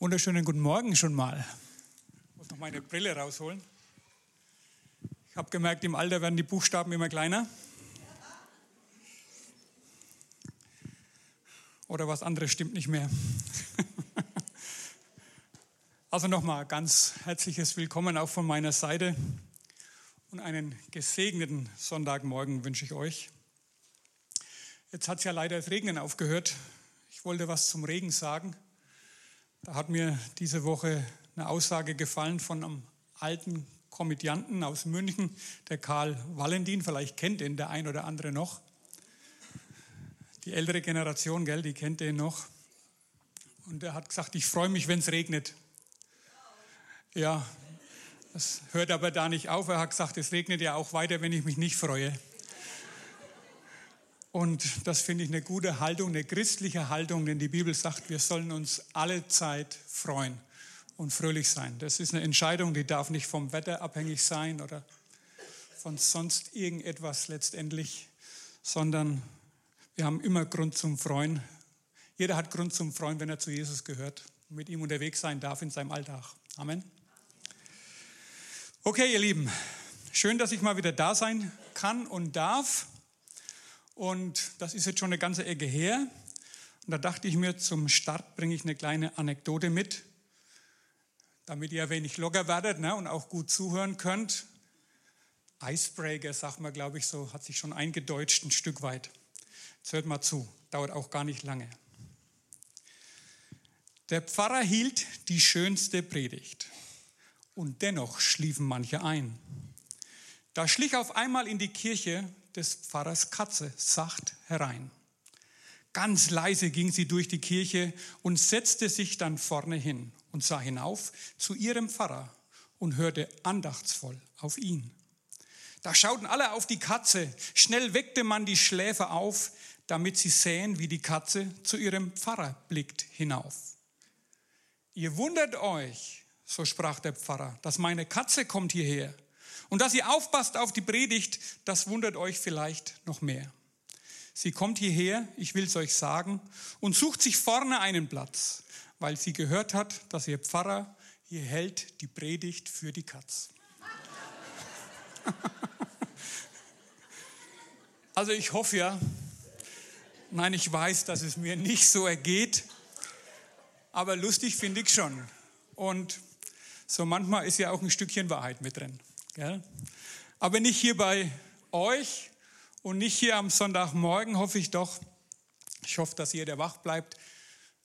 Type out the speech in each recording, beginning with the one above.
Wunderschönen guten Morgen schon mal. Ich muss noch meine Brille rausholen. Ich habe gemerkt, im Alter werden die Buchstaben immer kleiner. Oder was anderes stimmt nicht mehr. Also nochmal ganz herzliches Willkommen auch von meiner Seite und einen gesegneten Sonntagmorgen wünsche ich euch. Jetzt hat es ja leider das Regnen aufgehört. Ich wollte was zum Regen sagen. Da hat mir diese Woche eine Aussage gefallen von einem alten Komödianten aus München, der Karl Valentin. Vielleicht kennt ihn der ein oder andere noch. Die ältere Generation, gell, die kennt ihn noch. Und er hat gesagt, ich freue mich, wenn es regnet. Ja, das hört aber da nicht auf. Er hat gesagt, es regnet ja auch weiter, wenn ich mich nicht freue. Und das finde ich eine gute Haltung, eine christliche Haltung, denn die Bibel sagt, wir sollen uns alle Zeit freuen und fröhlich sein. Das ist eine Entscheidung, die darf nicht vom Wetter abhängig sein oder von sonst irgendetwas letztendlich, sondern wir haben immer Grund zum Freuen. Jeder hat Grund zum Freuen, wenn er zu Jesus gehört und mit ihm unterwegs sein darf in seinem Alltag. Amen. Okay, ihr Lieben, schön, dass ich mal wieder da sein kann und darf. Und das ist jetzt schon eine ganze Ecke her. Und da dachte ich mir, zum Start bringe ich eine kleine Anekdote mit, damit ihr ein wenig locker werdet ne, und auch gut zuhören könnt. Icebreaker, sagt man, glaube ich, so hat sich schon eingedeutscht ein Stück weit. Jetzt hört mal zu, dauert auch gar nicht lange. Der Pfarrer hielt die schönste Predigt und dennoch schliefen manche ein. Da schlich auf einmal in die Kirche des Pfarrers Katze sacht herein. Ganz leise ging sie durch die Kirche und setzte sich dann vorne hin und sah hinauf zu ihrem Pfarrer und hörte andachtsvoll auf ihn. Da schauten alle auf die Katze. Schnell weckte man die Schläfer auf, damit sie sähen, wie die Katze zu ihrem Pfarrer blickt hinauf. Ihr wundert euch, so sprach der Pfarrer, dass meine Katze kommt hierher. Und dass ihr aufpasst auf die Predigt, das wundert euch vielleicht noch mehr. Sie kommt hierher, ich will es euch sagen, und sucht sich vorne einen Platz, weil sie gehört hat, dass ihr Pfarrer hier hält die Predigt für die Katz. Also ich hoffe ja, nein, ich weiß, dass es mir nicht so ergeht, aber lustig finde ich schon. Und so manchmal ist ja auch ein Stückchen Wahrheit mit drin. Gell? Aber nicht hier bei euch und nicht hier am Sonntagmorgen, hoffe ich doch. Ich hoffe, dass ihr der wach bleibt.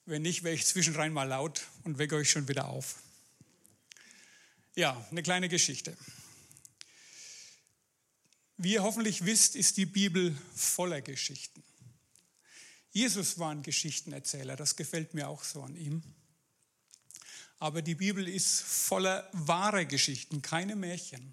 Wenn nicht, wäre ich zwischenrein mal laut und wecke euch schon wieder auf. Ja, eine kleine Geschichte. Wie ihr hoffentlich wisst, ist die Bibel voller Geschichten. Jesus war ein Geschichtenerzähler, das gefällt mir auch so an ihm. Aber die Bibel ist voller wahrer Geschichten, keine Märchen.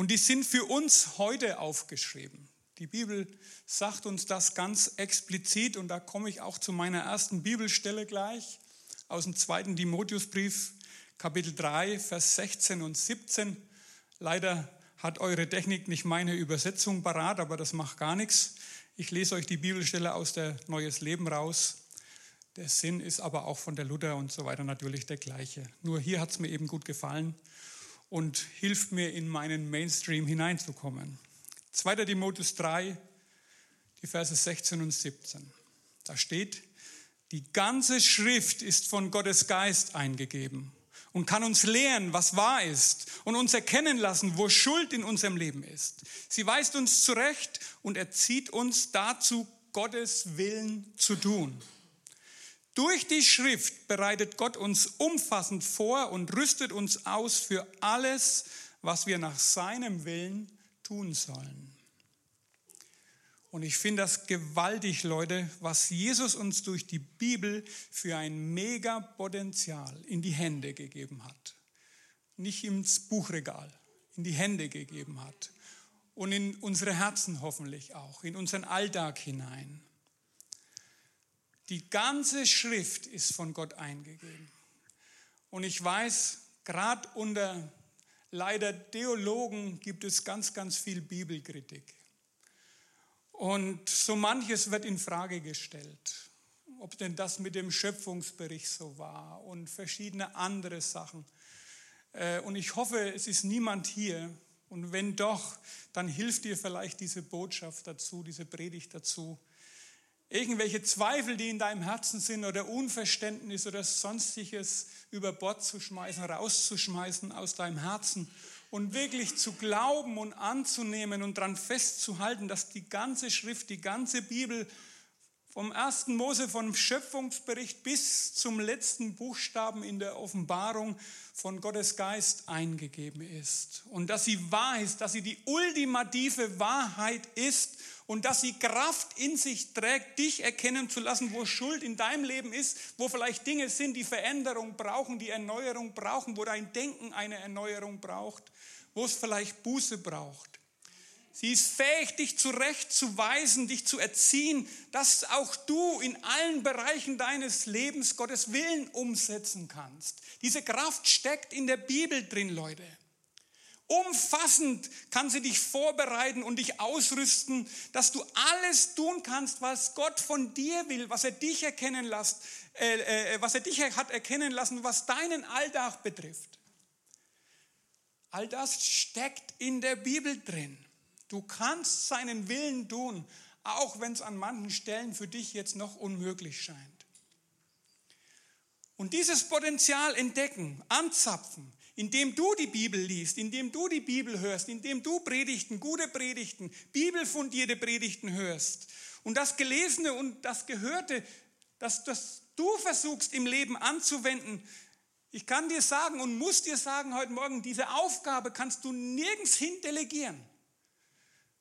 Und die sind für uns heute aufgeschrieben. Die Bibel sagt uns das ganz explizit und da komme ich auch zu meiner ersten Bibelstelle gleich aus dem zweiten Timotheusbrief, Kapitel 3, Vers 16 und 17. Leider hat eure Technik nicht meine Übersetzung parat, aber das macht gar nichts. Ich lese euch die Bibelstelle aus der Neues Leben raus. Der Sinn ist aber auch von der Luther und so weiter natürlich der gleiche. Nur hier hat es mir eben gut gefallen und hilft mir in meinen Mainstream hineinzukommen. 2. Timotheus 3, die Verse 16 und 17. Da steht, die ganze Schrift ist von Gottes Geist eingegeben und kann uns lehren, was wahr ist und uns erkennen lassen, wo Schuld in unserem Leben ist. Sie weist uns zurecht und erzieht uns dazu, Gottes Willen zu tun. Durch die Schrift bereitet Gott uns umfassend vor und rüstet uns aus für alles, was wir nach seinem Willen tun sollen. Und ich finde das gewaltig, Leute, was Jesus uns durch die Bibel für ein Mega-Potenzial in die Hände gegeben hat. Nicht ins Buchregal, in die Hände gegeben hat. Und in unsere Herzen hoffentlich auch, in unseren Alltag hinein. Die ganze Schrift ist von Gott eingegeben. Und ich weiß, gerade unter leider Theologen gibt es ganz, ganz viel Bibelkritik. Und so manches wird in Frage gestellt. ob denn das mit dem Schöpfungsbericht so war und verschiedene andere Sachen. Äh, und ich hoffe, es ist niemand hier. Und wenn doch, dann hilft dir vielleicht diese Botschaft dazu, diese Predigt dazu. Irgendwelche Zweifel, die in deinem Herzen sind oder Unverständnis oder sonstiges über Bord zu schmeißen, rauszuschmeißen aus deinem Herzen und wirklich zu glauben und anzunehmen und daran festzuhalten, dass die ganze Schrift, die ganze Bibel vom ersten Mose, vom Schöpfungsbericht bis zum letzten Buchstaben in der Offenbarung von Gottes Geist eingegeben ist. Und dass sie wahr ist, dass sie die ultimative Wahrheit ist und dass sie Kraft in sich trägt, dich erkennen zu lassen, wo Schuld in deinem Leben ist, wo vielleicht Dinge sind, die Veränderung brauchen, die Erneuerung brauchen, wo dein Denken eine Erneuerung braucht, wo es vielleicht Buße braucht. Sie ist fähig, dich zurechtzuweisen, dich zu erziehen, dass auch du in allen Bereichen deines Lebens Gottes Willen umsetzen kannst. Diese Kraft steckt in der Bibel drin, Leute. Umfassend kann sie dich vorbereiten und dich ausrüsten, dass du alles tun kannst, was Gott von dir will, was er dich erkennen lässt, äh, äh, was er dich hat erkennen lassen, was deinen Alltag betrifft. All das steckt in der Bibel drin. Du kannst seinen Willen tun, auch wenn es an manchen Stellen für dich jetzt noch unmöglich scheint. Und dieses Potenzial entdecken, anzapfen, indem du die Bibel liest, indem du die Bibel hörst, indem du Predigten, gute Predigten, bibelfundierte Predigten hörst und das Gelesene und das Gehörte, dass das du versuchst im Leben anzuwenden. Ich kann dir sagen und muss dir sagen heute Morgen, diese Aufgabe kannst du nirgends hin delegieren.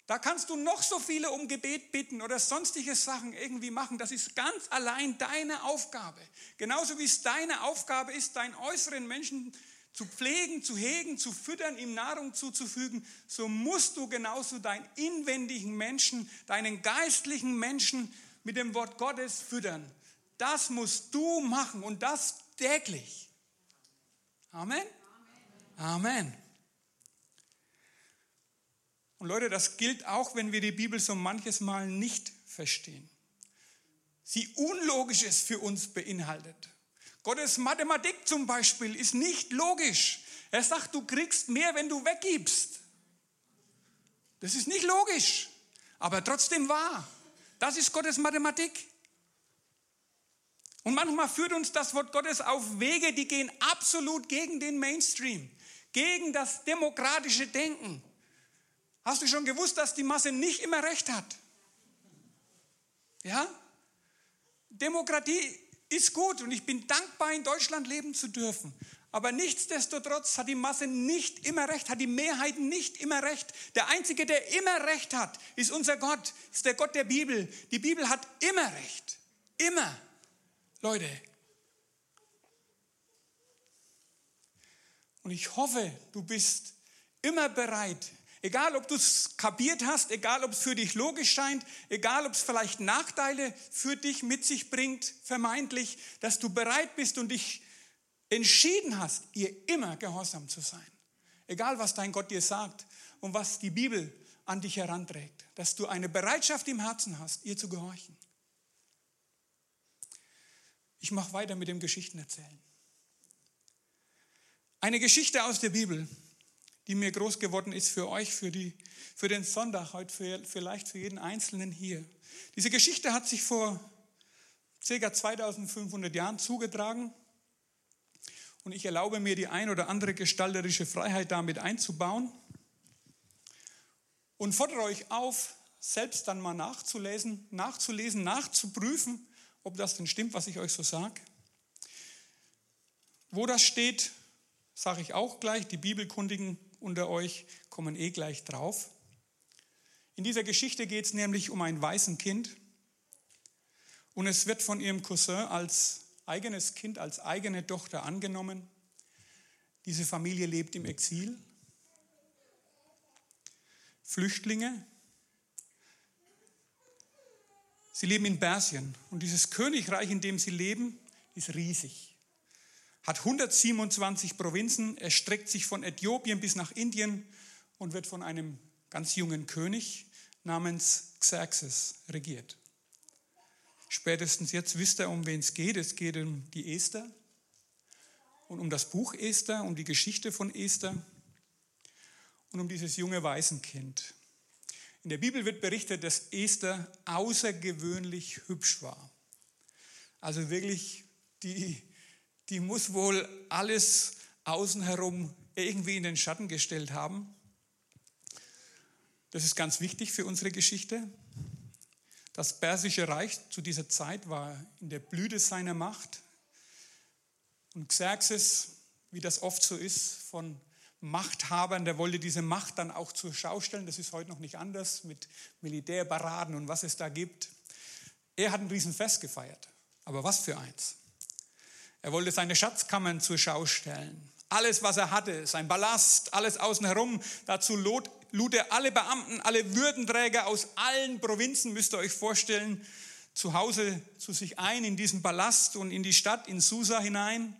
Da kannst du noch so viele um Gebet bitten oder sonstige Sachen irgendwie machen. Das ist ganz allein deine Aufgabe. Genauso wie es deine Aufgabe ist, deinen äußeren Menschen zu pflegen, zu hegen, zu füttern, ihm Nahrung zuzufügen, so musst du genauso deinen inwendigen Menschen, deinen geistlichen Menschen mit dem Wort Gottes füttern. Das musst du machen und das täglich. Amen. Amen. Und Leute, das gilt auch, wenn wir die Bibel so manches Mal nicht verstehen. Sie Unlogisches für uns beinhaltet. Gottes Mathematik zum Beispiel ist nicht logisch. Er sagt, du kriegst mehr, wenn du weggibst. Das ist nicht logisch, aber trotzdem wahr. Das ist Gottes Mathematik. Und manchmal führt uns das Wort Gottes auf Wege, die gehen absolut gegen den Mainstream, gegen das demokratische Denken. Hast du schon gewusst, dass die Masse nicht immer recht hat? Ja? Demokratie ist gut und ich bin dankbar, in Deutschland leben zu dürfen. Aber nichtsdestotrotz hat die Masse nicht immer recht, hat die Mehrheit nicht immer recht. Der Einzige, der immer recht hat, ist unser Gott, ist der Gott der Bibel. Die Bibel hat immer recht. Immer. Leute. Und ich hoffe, du bist immer bereit, Egal, ob du es kapiert hast, egal, ob es für dich logisch scheint, egal, ob es vielleicht Nachteile für dich mit sich bringt, vermeintlich, dass du bereit bist und dich entschieden hast, ihr immer gehorsam zu sein. Egal, was dein Gott dir sagt und was die Bibel an dich heranträgt, dass du eine Bereitschaft im Herzen hast, ihr zu gehorchen. Ich mache weiter mit dem Geschichtenerzählen. Eine Geschichte aus der Bibel, die mir groß geworden ist für euch, für, die, für den Sonntag heute, für, vielleicht für jeden Einzelnen hier. Diese Geschichte hat sich vor ca. 2500 Jahren zugetragen und ich erlaube mir die ein oder andere gestalterische Freiheit damit einzubauen und fordere euch auf, selbst dann mal nachzulesen, nachzulesen, nachzuprüfen, ob das denn stimmt, was ich euch so sage. Wo das steht, sage ich auch gleich. Die Bibelkundigen unter euch kommen eh gleich drauf. In dieser Geschichte geht es nämlich um ein weißen Kind und es wird von ihrem Cousin als eigenes Kind, als eigene Tochter angenommen. Diese Familie lebt im Exil. Flüchtlinge. Sie leben in Persien und dieses Königreich, in dem sie leben, ist riesig hat 127 Provinzen, erstreckt sich von Äthiopien bis nach Indien und wird von einem ganz jungen König namens Xerxes regiert. Spätestens jetzt wisst ihr, um wen es geht. Es geht um die Esther und um das Buch Esther, um die Geschichte von Esther und um dieses junge Waisenkind. In der Bibel wird berichtet, dass Esther außergewöhnlich hübsch war. Also wirklich, die, die muss wohl alles außen herum irgendwie in den Schatten gestellt haben. Das ist ganz wichtig für unsere Geschichte. Das persische Reich zu dieser Zeit war in der Blüte seiner Macht. Und Xerxes, wie das oft so ist, von Machthabern, der wollte diese Macht dann auch zur Schau stellen. Das ist heute noch nicht anders mit Militärparaden und was es da gibt. Er hat ein Riesenfest gefeiert. Aber was für eins? Er wollte seine Schatzkammern zur Schau stellen. Alles, was er hatte, sein Ballast, alles außen herum. Dazu lud, lud er alle Beamten, alle Würdenträger aus allen Provinzen, müsst ihr euch vorstellen, zu Hause zu sich ein in diesen Palast und in die Stadt, in Susa hinein.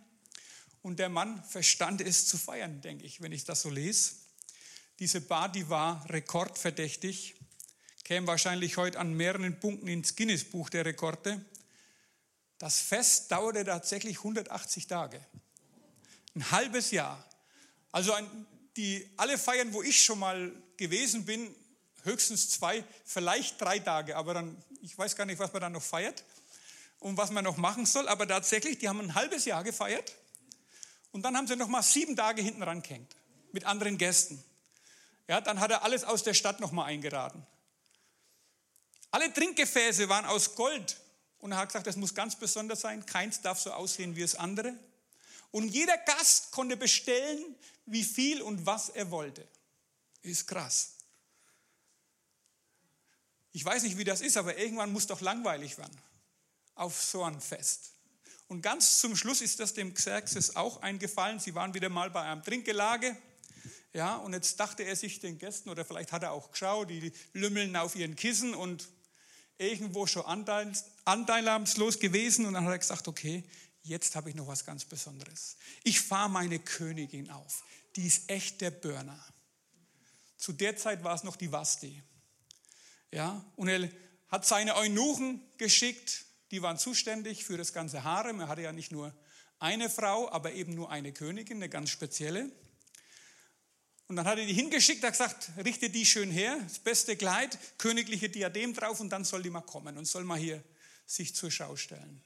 Und der Mann verstand es zu feiern, denke ich, wenn ich das so lese. Diese Bar, die war rekordverdächtig, käme wahrscheinlich heute an mehreren Punkten ins Guinness-Buch der Rekorde. Das Fest dauerte tatsächlich 180 Tage, ein halbes Jahr. Also ein, die, alle Feiern, wo ich schon mal gewesen bin, höchstens zwei, vielleicht drei Tage, aber dann, ich weiß gar nicht, was man dann noch feiert und was man noch machen soll, aber tatsächlich, die haben ein halbes Jahr gefeiert und dann haben sie noch mal sieben Tage hinten rangehängt mit anderen Gästen. Ja, dann hat er alles aus der Stadt noch mal eingeladen. Alle Trinkgefäße waren aus Gold und er hat gesagt, das muss ganz besonders sein. Keins darf so aussehen wie das andere. Und jeder Gast konnte bestellen, wie viel und was er wollte. Ist krass. Ich weiß nicht, wie das ist, aber irgendwann muss doch langweilig werden auf so ein Fest. Und ganz zum Schluss ist das dem Xerxes auch eingefallen. Sie waren wieder mal bei einem Trinkgelage. Ja, und jetzt dachte er sich den Gästen, oder vielleicht hat er auch geschaut, die lümmeln auf ihren Kissen und irgendwo schon anteilnahmslos gewesen. Und dann hat er gesagt, okay, jetzt habe ich noch was ganz Besonderes. Ich fahre meine Königin auf. Die ist echt der Burner. Zu der Zeit war es noch die Vasti. Ja, und er hat seine Eunuchen geschickt, die waren zuständig für das ganze Harem. Er hatte ja nicht nur eine Frau, aber eben nur eine Königin, eine ganz spezielle. Und dann hat er die hingeschickt, hat gesagt, richte die schön her, das beste Kleid, königliche Diadem drauf und dann soll die mal kommen und soll mal hier sich zur Schau stellen.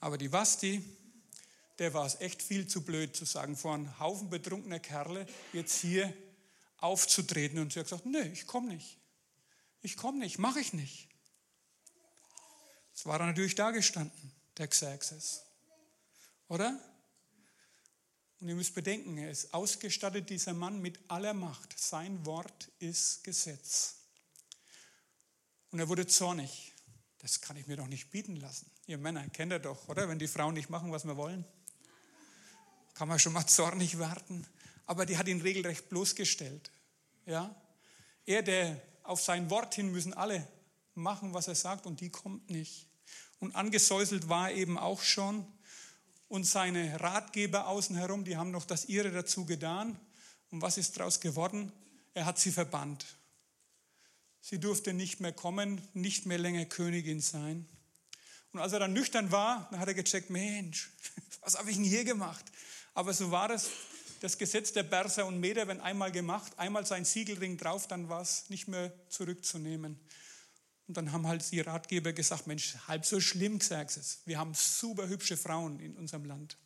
Aber die Vasti, der war es echt viel zu blöd zu sagen, vor einem Haufen betrunkener Kerle jetzt hier aufzutreten. Und sie hat gesagt, nee, ich komme nicht. Ich komme nicht, mache ich nicht. Es war natürlich da gestanden, der Xerxes. Oder? Und ihr müsst bedenken, er ist ausgestattet, dieser Mann, mit aller Macht. Sein Wort ist Gesetz. Und er wurde zornig. Das kann ich mir doch nicht bieten lassen. Ihr Männer kennt ihr doch, oder? Wenn die Frauen nicht machen, was wir wollen, kann man schon mal zornig werden. Aber die hat ihn regelrecht bloßgestellt. Ja? Er, der auf sein Wort hin müssen alle machen, was er sagt, und die kommt nicht. Und angesäuselt war er eben auch schon. Und seine Ratgeber außen herum, die haben noch das ihre dazu getan. Und was ist daraus geworden? Er hat sie verbannt. Sie durfte nicht mehr kommen, nicht mehr länger Königin sein. Und als er dann nüchtern war, dann hat er gecheckt, Mensch, was habe ich denn hier gemacht? Aber so war es, das Gesetz der Berser und Meder, wenn einmal gemacht, einmal sein Siegelring drauf, dann war es nicht mehr zurückzunehmen. Und dann haben halt die Ratgeber gesagt, Mensch, halb so schlimm, Xerxes. Wir haben super hübsche Frauen in unserem Land.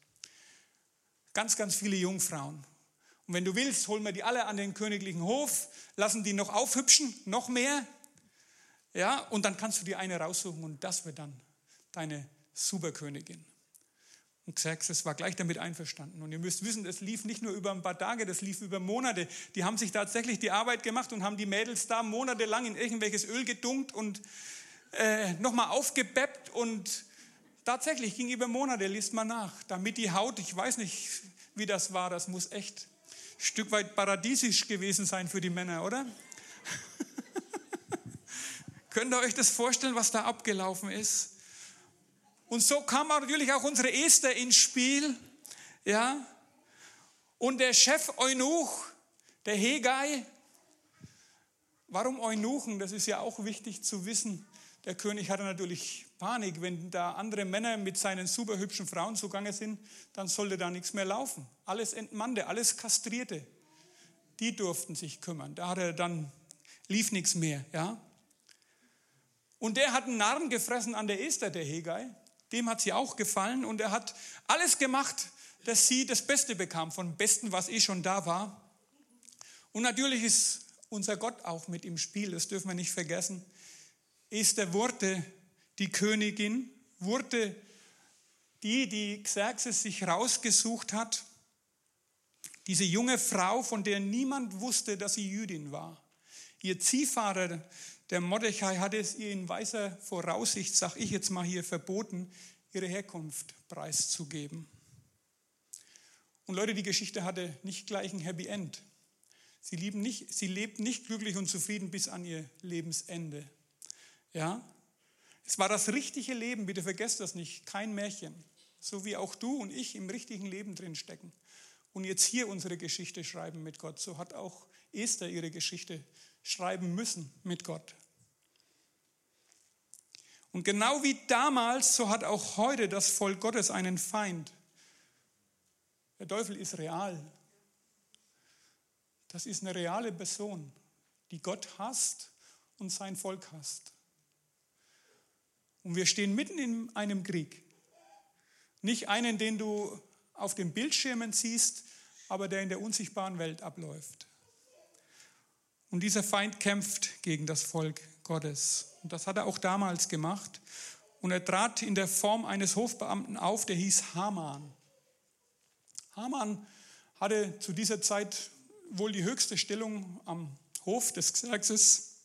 Ganz, ganz viele Jungfrauen. Und wenn du willst, holen wir die alle an den königlichen Hof, lassen die noch aufhübschen, noch mehr. Ja, und dann kannst du dir eine raussuchen und das wird dann deine Superkönigin. Und Xerxes war gleich damit einverstanden. Und ihr müsst wissen, das lief nicht nur über ein paar Tage, das lief über Monate. Die haben sich tatsächlich die Arbeit gemacht und haben die Mädels da monatelang in irgendwelches Öl gedunkt und äh, nochmal aufgebeppt. Und tatsächlich ging über Monate, liest man nach, damit die Haut, ich weiß nicht, wie das war, das muss echt ein Stück weit paradiesisch gewesen sein für die Männer, oder? Könnt ihr euch das vorstellen, was da abgelaufen ist? Und so kam natürlich auch unsere Esther ins Spiel. Ja? Und der Chef Eunuch, der Hegai, warum Eunuchen? Das ist ja auch wichtig zu wissen. Der König hatte natürlich Panik, wenn da andere Männer mit seinen super hübschen Frauen zugange sind, dann sollte da nichts mehr laufen. Alles Entmannte, alles Kastrierte. Die durften sich kümmern. Da hat er dann, lief nichts mehr, ja. Und der hat einen Narren gefressen an der Esther, der Hegai. Dem hat sie auch gefallen und er hat alles gemacht, dass sie das Beste bekam, von Besten, was eh schon da war. Und natürlich ist unser Gott auch mit im Spiel, das dürfen wir nicht vergessen. Esther wurde die Königin, wurde die, die Xerxes sich rausgesucht hat, diese junge Frau, von der niemand wusste, dass sie Jüdin war. Ihr Ziehvater, der Mordechai, hatte es ihr in weiser Voraussicht, sag ich jetzt mal hier, verboten, ihre Herkunft preiszugeben. Und Leute, die Geschichte hatte nicht gleich ein Happy End. Sie, nicht, sie lebt nicht glücklich und zufrieden bis an ihr Lebensende. Ja? Es war das richtige Leben, bitte vergesst das nicht, kein Märchen. So wie auch du und ich im richtigen Leben drin stecken. Und jetzt hier unsere Geschichte schreiben mit Gott. So hat auch Esther ihre Geschichte schreiben müssen mit Gott. Und genau wie damals, so hat auch heute das Volk Gottes einen Feind. Der Teufel ist real. Das ist eine reale Person, die Gott hasst und sein Volk hasst. Und wir stehen mitten in einem Krieg. Nicht einen, den du auf den Bildschirmen siehst, aber der in der unsichtbaren Welt abläuft. Und dieser Feind kämpft gegen das Volk Gottes. Und das hat er auch damals gemacht. Und er trat in der Form eines Hofbeamten auf, der hieß Haman. Haman hatte zu dieser Zeit wohl die höchste Stellung am Hof des Xerxes.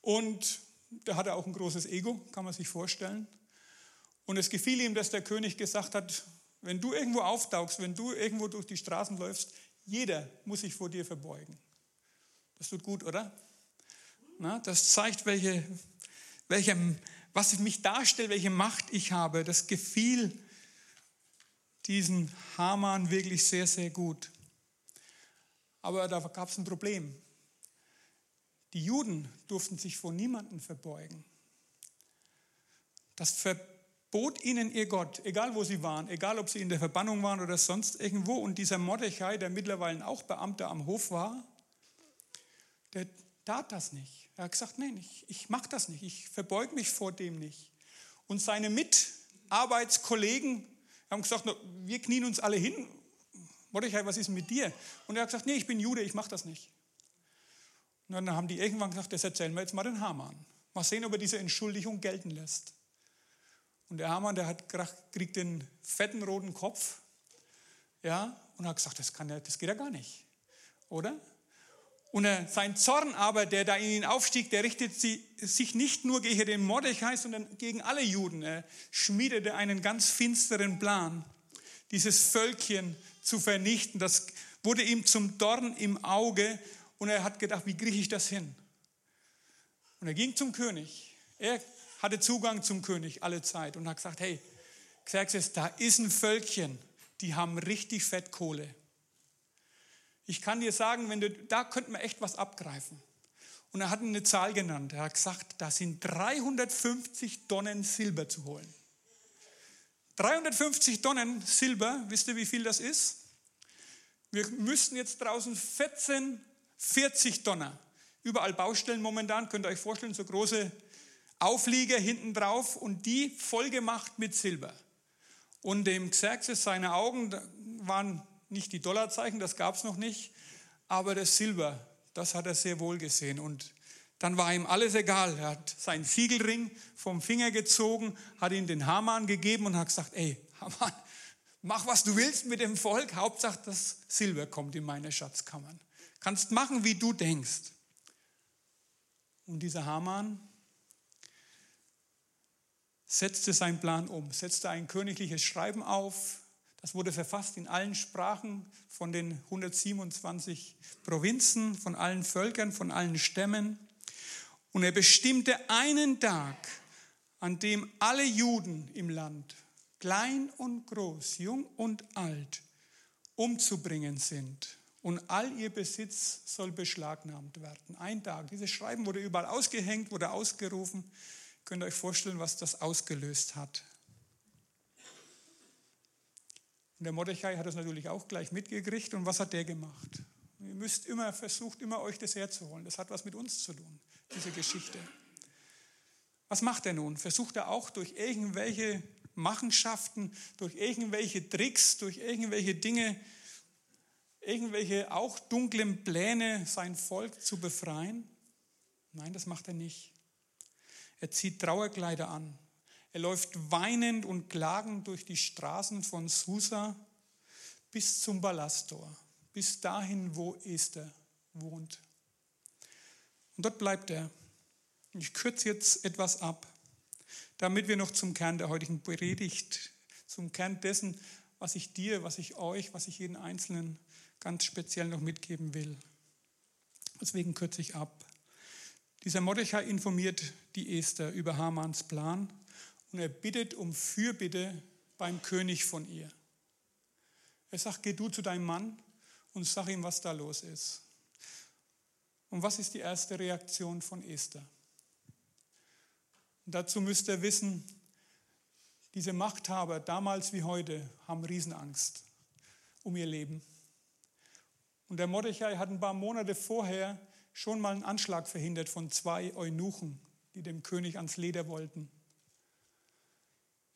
Und der hatte auch ein großes Ego, kann man sich vorstellen. Und es gefiel ihm, dass der König gesagt hat, wenn du irgendwo auftauchst, wenn du irgendwo durch die Straßen läufst, jeder muss sich vor dir verbeugen. Das tut gut, oder? Na, das zeigt, welche, welche, was mich darstellt, welche Macht ich habe. Das gefiel diesen Haman wirklich sehr, sehr gut. Aber da gab es ein Problem. Die Juden durften sich vor niemanden verbeugen. Das verbot ihnen ihr Gott, egal wo sie waren, egal ob sie in der Verbannung waren oder sonst irgendwo. Und dieser Mordechai, der mittlerweile auch Beamter am Hof war, der tat das nicht. Er hat gesagt, nein, ich, ich mache das nicht, ich verbeuge mich vor dem nicht. Und seine Mitarbeitskollegen haben gesagt, wir knien uns alle hin. Mordechai, was ist mit dir? Und er hat gesagt, nee, ich bin Jude, ich mache das nicht. Und dann haben die irgendwann gesagt, das erzählen wir jetzt mal den Haman. Mal sehen, ob er diese Entschuldigung gelten lässt. Und der Haman, der hat, kriegt den fetten roten Kopf ja, und hat gesagt, das, kann ja, das geht ja gar nicht. Oder? Und er, sein Zorn aber, der da in ihn aufstieg, der richtet sich nicht nur gegen den Mordechai, sondern gegen alle Juden. Er schmiedete einen ganz finsteren Plan, dieses Völkchen zu vernichten. Das wurde ihm zum Dorn im Auge und er hat gedacht, wie kriege ich das hin? Und er ging zum König. Er hatte Zugang zum König alle Zeit und hat gesagt, hey, Xerxes, da ist ein Völkchen, die haben richtig Fettkohle. Ich kann dir sagen, wenn du, da könnten wir echt was abgreifen. Und er hat eine Zahl genannt. Er hat gesagt, da sind 350 Tonnen Silber zu holen. 350 Tonnen Silber, wisst ihr, wie viel das ist? Wir müssten jetzt draußen 14, 40 Tonner. Überall Baustellen momentan, könnt ihr euch vorstellen, so große Auflieger hinten drauf und die vollgemacht mit Silber. Und dem Xerxes, seine Augen waren nicht die Dollarzeichen, das gab es noch nicht, aber das Silber, das hat er sehr wohl gesehen. Und dann war ihm alles egal. Er hat seinen Siegelring vom Finger gezogen, hat ihn den Haman gegeben und hat gesagt, ey, Haman, mach was du willst mit dem Volk, Hauptsache das Silber kommt in meine Schatzkammern. Kannst machen, wie du denkst. Und dieser Haman setzte seinen Plan um, setzte ein königliches Schreiben auf, das wurde verfasst in allen Sprachen von den 127 Provinzen, von allen Völkern, von allen Stämmen. Und er bestimmte einen Tag, an dem alle Juden im Land, klein und groß, jung und alt, umzubringen sind. und all ihr Besitz soll beschlagnahmt werden. Ein Tag. Dieses Schreiben wurde überall ausgehängt, wurde ausgerufen. Ihr könnt euch vorstellen, was das ausgelöst hat. Und der Mordechai hat das natürlich auch gleich mitgekriegt. Und was hat der gemacht? Ihr müsst immer, versucht immer euch das herzuholen. Das hat was mit uns zu tun, diese Geschichte. Was macht er nun? Versucht er auch durch irgendwelche Machenschaften, durch irgendwelche Tricks, durch irgendwelche Dinge, irgendwelche auch dunklen Pläne sein Volk zu befreien? Nein, das macht er nicht. Er zieht Trauerkleider an. Er läuft weinend und klagend durch die Straßen von Susa bis zum Ballasttor, bis dahin, wo Esther wohnt. Und dort bleibt er. Ich kürze jetzt etwas ab, damit wir noch zum Kern der heutigen Predigt, zum Kern dessen, was ich dir, was ich euch, was ich jeden Einzelnen ganz speziell noch mitgeben will. Deswegen kürze ich ab. Dieser Mordechai informiert die Esther über Hamans Plan und er bittet um Fürbitte beim König von ihr. Er sagt, geh du zu deinem Mann und sag ihm, was da los ist. Und was ist die erste Reaktion von Esther? Dazu müsst ihr wissen, diese Machthaber damals wie heute haben Riesenangst um ihr Leben. Und der Mordechai hat ein paar Monate vorher schon mal einen Anschlag verhindert von zwei Eunuchen, die dem König ans Leder wollten.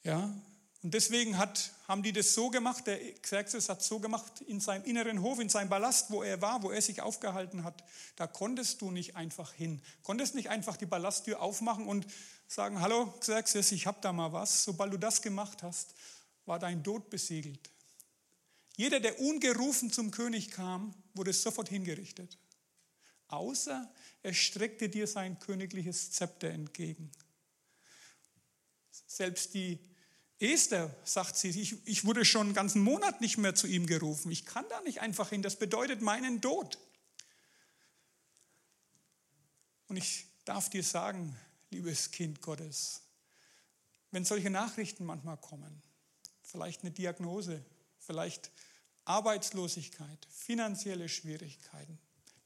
Ja, und deswegen hat, haben die das so gemacht, der Xerxes hat so gemacht, in seinem inneren Hof, in seinem Ballast, wo er war, wo er sich aufgehalten hat, da konntest du nicht einfach hin. Konntest nicht einfach die Ballasttür aufmachen und sagen, hallo Xerxes, ich habe da mal was. Sobald du das gemacht hast, war dein Tod besiegelt. Jeder, der ungerufen zum König kam, wurde sofort hingerichtet. Außer er streckte dir sein königliches Zepter entgegen. Selbst die Esther, sagt sie, ich, ich wurde schon einen ganzen Monat nicht mehr zu ihm gerufen. Ich kann da nicht einfach hin. Das bedeutet meinen Tod. Und ich darf dir sagen, liebes Kind Gottes, wenn solche Nachrichten manchmal kommen, vielleicht eine Diagnose, vielleicht Arbeitslosigkeit, finanzielle Schwierigkeiten,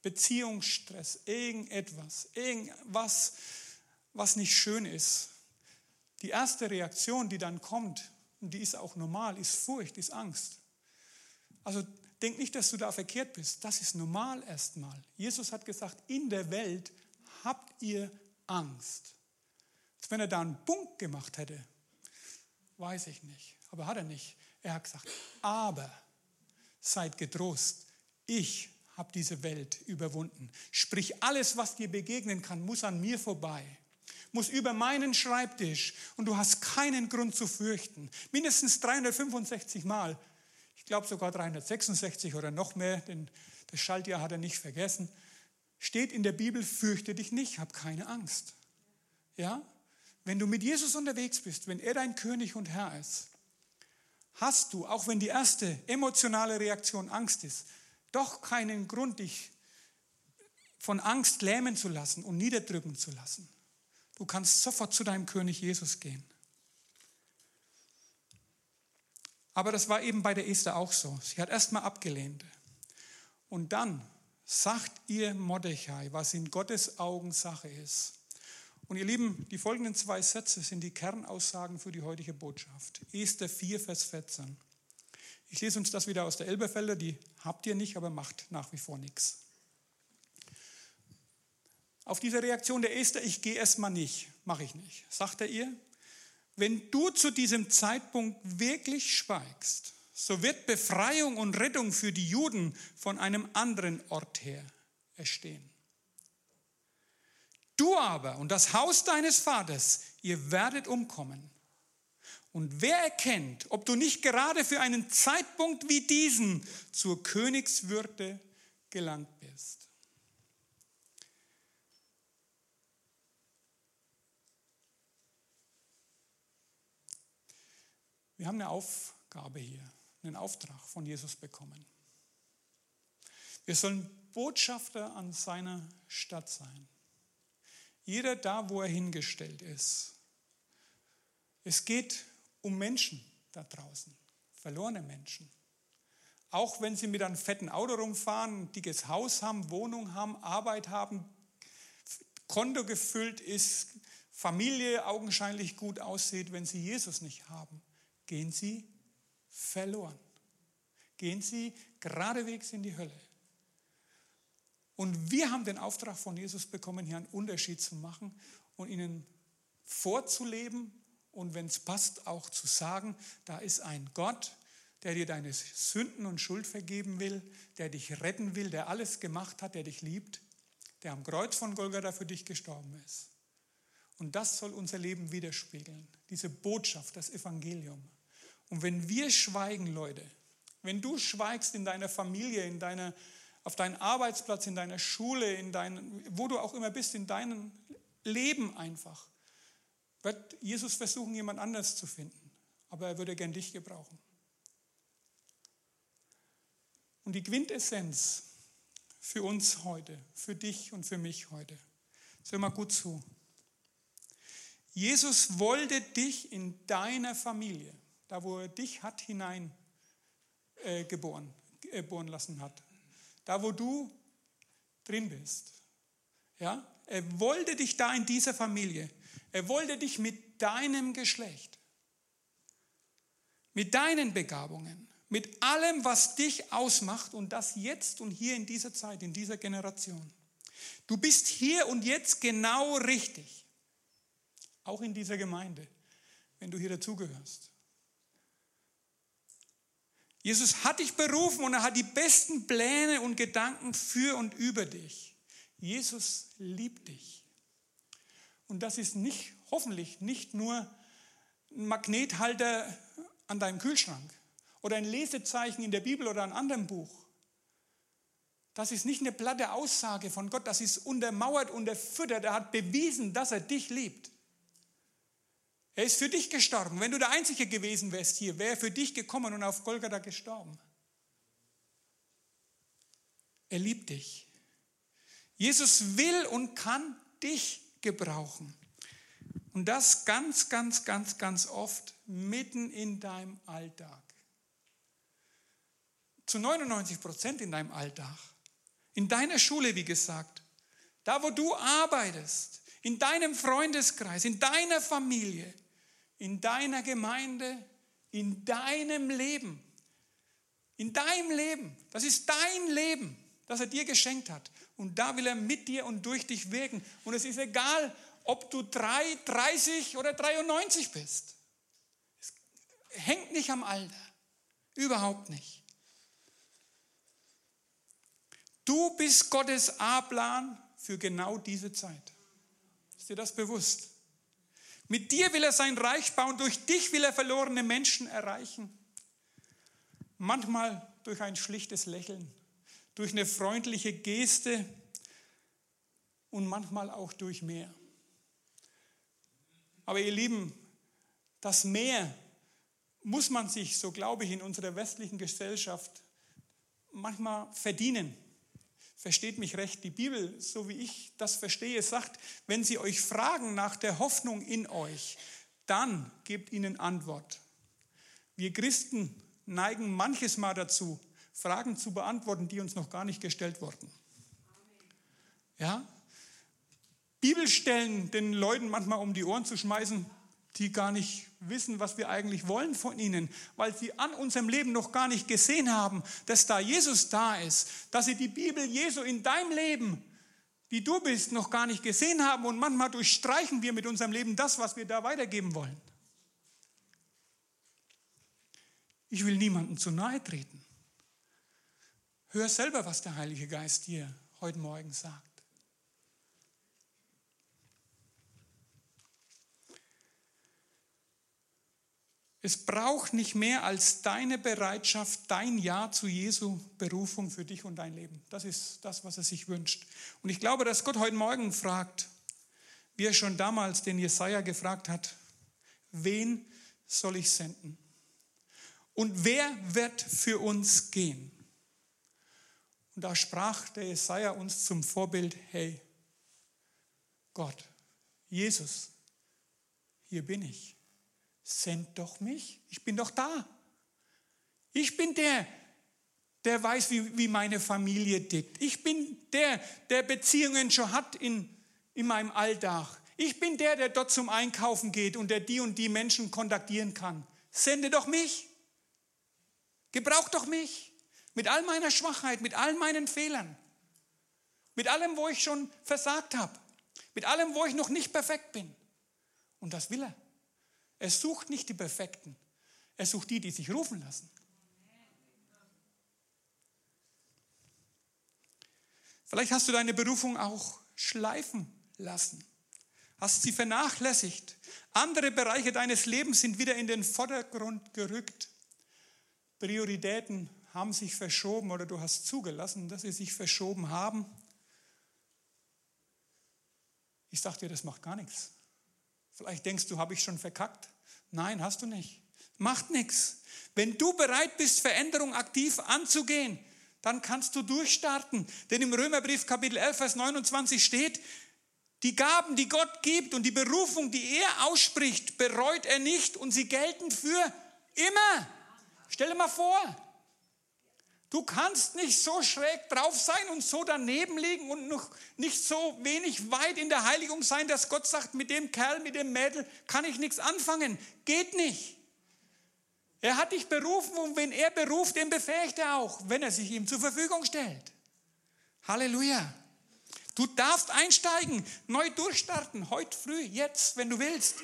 Beziehungsstress, irgendetwas, irgendwas, was nicht schön ist. Die erste Reaktion, die dann kommt, und die ist auch normal, ist Furcht, ist Angst. Also denk nicht, dass du da verkehrt bist. Das ist normal erstmal. Jesus hat gesagt, in der Welt habt ihr Angst. Als wenn er da einen Punkt gemacht hätte, weiß ich nicht. Aber hat er nicht. Er hat gesagt, aber seid getrost, ich habe diese Welt überwunden. Sprich, alles, was dir begegnen kann, muss an mir vorbei, muss über meinen Schreibtisch und du hast keinen Grund zu fürchten. Mindestens 365 Mal, ich glaube sogar 366 oder noch mehr, denn das Schaltjahr hat er nicht vergessen, steht in der Bibel, fürchte dich nicht, hab keine Angst. Ja? Wenn du mit Jesus unterwegs bist, wenn er dein König und Herr ist, hast du, auch wenn die erste emotionale Reaktion Angst ist, doch keinen Grund, dich von Angst lähmen zu lassen und niederdrücken zu lassen. Du kannst sofort zu deinem König Jesus gehen. Aber das war eben bei der Esther auch so. Sie hat erstmal abgelehnt. Und dann sagt ihr Mordechai, was in Gottes Augen Sache ist. Und ihr Lieben, die folgenden zwei Sätze sind die Kernaussagen für die heutige Botschaft. Esther 4, Vers 14. Ich lese uns das wieder aus der Elberfelder, die habt ihr nicht, aber macht nach wie vor nichts. Auf diese Reaktion der Esther, ich gehe erstmal nicht, mache ich nicht, sagt er ihr, wenn du zu diesem Zeitpunkt wirklich schweigst, so wird Befreiung und Rettung für die Juden von einem anderen Ort her erstehen. Du aber und das Haus deines Vaters, ihr werdet umkommen. Und wer erkennt, ob du nicht gerade für einen Zeitpunkt wie diesen zur Königswürde gelangt bist? Wir haben eine Aufgabe hier, einen Auftrag von Jesus bekommen. Wir sollen Botschafter an seiner Stadt sein. Jeder da, wo er hingestellt ist. Es geht um Menschen da draußen, verlorene Menschen. auch wenn sie mit einem fetten Auto rumfahren, ein dickes Haus haben, Wohnung haben, Arbeit haben, Konto gefüllt ist, Familie augenscheinlich gut aussieht, wenn sie Jesus nicht haben, gehen sie verloren. Gehen sie geradewegs in die Hölle. Und wir haben den Auftrag von Jesus bekommen, hier einen Unterschied zu machen und ihnen vorzuleben und wenn es passt, auch zu sagen, da ist ein Gott, der dir deine Sünden und Schuld vergeben will, der dich retten will, der alles gemacht hat, der dich liebt, der am Kreuz von Golgatha für dich gestorben ist. Und das soll unser Leben widerspiegeln, diese Botschaft, das Evangelium. Und wenn wir schweigen, Leute, wenn du schweigst in deiner Familie, in deiner, auf deinem Arbeitsplatz, in deiner Schule, in dein, wo du auch immer bist, in deinem Leben einfach, wird Jesus versuchen, jemand anders zu finden. Aber er würde gern dich gebrauchen. Und die Quintessenz für uns heute, für dich und für mich heute, hör mal gut zu. Jesus wollte dich in deiner Familie, da wo er dich hat hinein äh, geboren, äh, geboren lassen hat, da wo du drin bist. Ja, er wollte dich da in dieser Familie. Er wollte dich mit deinem Geschlecht, mit deinen Begabungen, mit allem, was dich ausmacht und das jetzt und hier in dieser Zeit, in dieser Generation. Du bist hier und jetzt genau richtig. Auch in dieser Gemeinde, wenn du hier dazugehörst. Jesus hat dich berufen und er hat die besten Pläne und Gedanken für und über dich. Jesus liebt dich. Und das ist nicht, hoffentlich nicht nur ein Magnethalter an deinem Kühlschrank oder ein Lesezeichen in der Bibel oder einem anderen Buch. Das ist nicht eine platte Aussage von Gott, das ist untermauert, unterfüttert. Er hat bewiesen, dass er dich liebt. Er ist für dich gestorben. Wenn du der Einzige gewesen wärst hier, wäre er für dich gekommen und auf Golgatha gestorben. Er liebt dich. Jesus will und kann dich gebrauchen. Und das ganz, ganz, ganz, ganz oft mitten in deinem Alltag. Zu 99 Prozent in deinem Alltag. In deiner Schule, wie gesagt. Da, wo du arbeitest. In deinem Freundeskreis. In deiner Familie in deiner Gemeinde, in deinem Leben. In deinem Leben. Das ist dein Leben, das er dir geschenkt hat. Und da will er mit dir und durch dich wirken. Und es ist egal, ob du 3, 30 oder 93 bist. Es hängt nicht am Alter. Überhaupt nicht. Du bist Gottes A-Plan für genau diese Zeit. Ist dir das bewusst? Mit dir will er sein Reich bauen, durch dich will er verlorene Menschen erreichen. Manchmal durch ein schlichtes Lächeln, durch eine freundliche Geste und manchmal auch durch mehr. Aber ihr Lieben, das Mehr muss man sich, so glaube ich, in unserer westlichen Gesellschaft manchmal verdienen. Versteht mich recht, die Bibel, so wie ich das verstehe, sagt, wenn sie euch fragen nach der Hoffnung in euch, dann gebt ihnen Antwort. Wir Christen neigen manches Mal dazu, Fragen zu beantworten, die uns noch gar nicht gestellt wurden. Ja? Bibelstellen den Leuten manchmal um die Ohren zu schmeißen, die gar nicht wissen, was wir eigentlich wollen von ihnen, weil sie an unserem Leben noch gar nicht gesehen haben, dass da Jesus da ist, dass sie die Bibel Jesu in deinem Leben, die du bist, noch gar nicht gesehen haben und manchmal durchstreichen wir mit unserem Leben das, was wir da weitergeben wollen. Ich will niemandem zu nahe treten. Hör selber, was der Heilige Geist dir heute Morgen sagt. Es braucht nicht mehr als deine Bereitschaft, dein Ja zu Jesu Berufung für dich und dein Leben. Das ist das, was er sich wünscht. Und ich glaube, dass Gott heute Morgen fragt, wie er schon damals den Jesaja gefragt hat, wen soll ich senden? Und wer wird für uns gehen? Und da sprach der Jesaja uns zum Vorbild, hey, Gott, Jesus, hier bin ich send doch mich, ich bin doch da. Ich bin der, der weiß, wie, wie meine Familie tickt. Ich bin der, der Beziehungen schon hat in, in meinem Alltag. Ich bin der, der dort zum Einkaufen geht und der die und die Menschen kontaktieren kann. Sende doch mich. Gebrauch doch mich. Mit all meiner Schwachheit, mit all meinen Fehlern. Mit allem, wo ich schon versagt habe. Mit allem, wo ich noch nicht perfekt bin. Und das will er. Er sucht nicht die Perfekten. Er sucht die, die sich rufen lassen. Vielleicht hast du deine Berufung auch schleifen lassen, hast sie vernachlässigt. Andere Bereiche deines Lebens sind wieder in den Vordergrund gerückt. Prioritäten haben sich verschoben oder du hast zugelassen, dass sie sich verschoben haben. Ich sage dir, das macht gar nichts. Vielleicht denkst du, habe ich schon verkackt. Nein, hast du nicht. Macht nichts. Wenn du bereit bist, Veränderung aktiv anzugehen, dann kannst du durchstarten. Denn im Römerbrief Kapitel 11, Vers 29 steht, die Gaben, die Gott gibt und die Berufung, die er ausspricht, bereut er nicht und sie gelten für immer. Stell dir mal vor, du kannst nicht so schräg drauf sein und so daneben liegen und noch nicht so wenig weit in der Heiligung sein, dass Gott sagt, mit dem Kerl, mit dem Mädel kann ich nichts anfangen. Geht nicht. Er hat dich berufen und wenn er beruft, den befähigt er auch, wenn er sich ihm zur Verfügung stellt. Halleluja. Du darfst einsteigen, neu durchstarten, heute früh, jetzt, wenn du willst.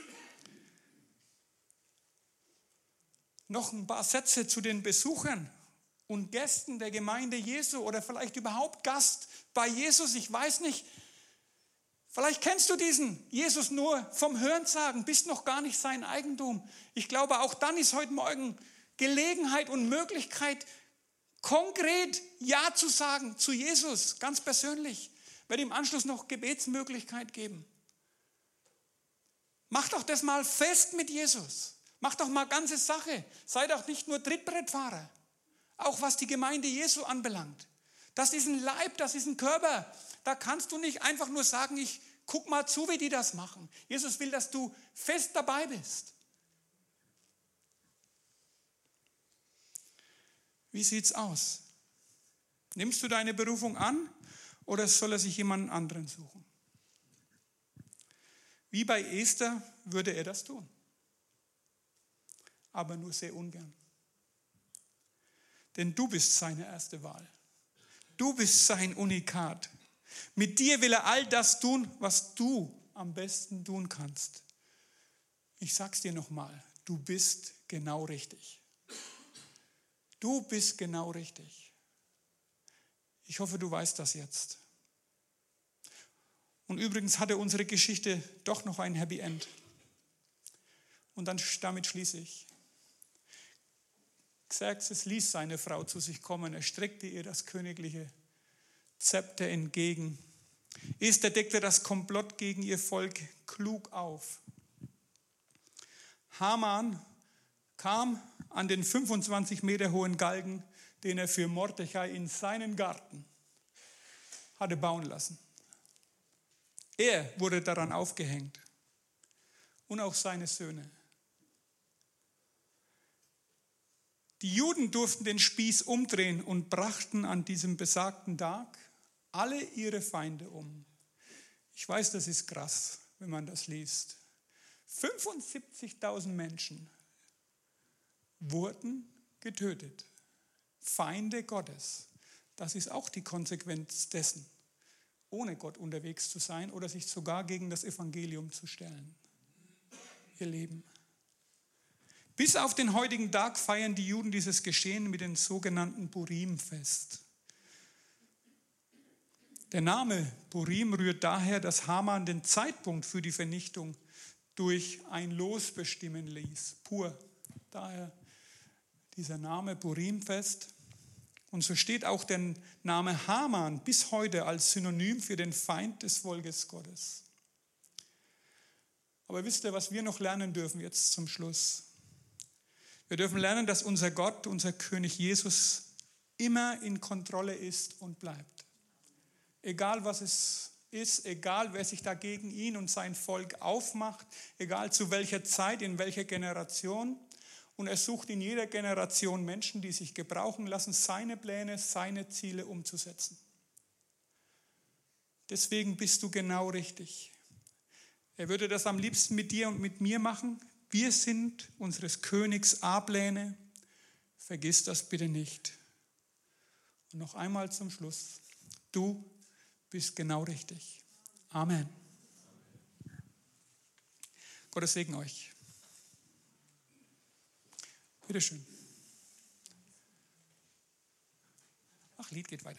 Noch ein paar Sätze zu den Besuchern und Gästen der Gemeinde Jesu oder vielleicht überhaupt Gast bei Jesus. Ich weiß nicht, Vielleicht kennst du diesen Jesus nur vom Hörensagen, bist noch gar nicht sein Eigentum. Ich glaube, auch dann ist heute Morgen Gelegenheit und Möglichkeit, konkret Ja zu sagen zu Jesus, ganz persönlich. Ich werde im Anschluss noch Gebetsmöglichkeit geben. Mach doch das mal fest mit Jesus. Mach doch mal ganze Sache. Sei doch nicht nur Trittbrettfahrer. Auch was die Gemeinde Jesu anbelangt. Das ist ein Leib, das ist ein Körper. Da kannst du nicht einfach nur sagen, ich guck mal zu, wie die das machen. Jesus will, dass du fest dabei bist. Wie sieht's aus? Nimmst du deine Berufung an oder soll er sich jemanden anderen suchen? Wie bei Esther würde er das tun, aber nur sehr ungern. Denn du bist seine erste Wahl. Du bist sein Unikat. Mit dir will er all das tun, was du am besten tun kannst. Ich sag's dir nochmal, du bist genau richtig. Du bist genau richtig. Ich hoffe, du weißt das jetzt. Und übrigens hatte unsere Geschichte doch noch ein Happy End. Und dann damit schließe ich. Xerxes ließ seine Frau zu sich kommen, er streckte ihr das königliche Zepter entgegen. Esther deckte das Komplott gegen ihr Volk klug auf. Haman kam an den 25 Meter hohen Galgen, den er für Mordechai in seinen Garten hatte bauen lassen. Er wurde daran aufgehängt und auch seine Söhne. Die Juden durften den Spieß umdrehen und brachten an diesem besagten Tag alle ihre Feinde um. Ich weiß, das ist krass, wenn man das liest. 75.000 Menschen wurden getötet. Feinde Gottes. Das ist auch die Konsequenz dessen, ohne Gott unterwegs zu sein oder sich sogar gegen das Evangelium zu stellen. Ihr Leben. Bis auf den heutigen Tag feiern die Juden dieses Geschehen mit dem sogenannten Purim-Fest. Der Name Purim rührt daher, dass Haman den Zeitpunkt für die Vernichtung durch ein Los bestimmen ließ. Pur. Daher dieser Name Purimfest. Und so steht auch der Name Haman bis heute als Synonym für den Feind des Volkes Gottes. Aber wisst ihr, was wir noch lernen dürfen jetzt zum Schluss? Wir dürfen lernen, dass unser Gott, unser König Jesus immer in Kontrolle ist und bleibt egal was es ist, egal wer sich dagegen ihn und sein Volk aufmacht, egal zu welcher Zeit, in welcher Generation. Und er sucht in jeder Generation Menschen, die sich gebrauchen lassen, seine Pläne, seine Ziele umzusetzen. Deswegen bist du genau richtig. Er würde das am liebsten mit dir und mit mir machen. Wir sind unseres Königs A-Pläne. Vergiss das bitte nicht. Und noch einmal zum Schluss. Du bist genau richtig. Amen. Gottes Segen euch. Bitteschön. Ach, Lied geht weiter.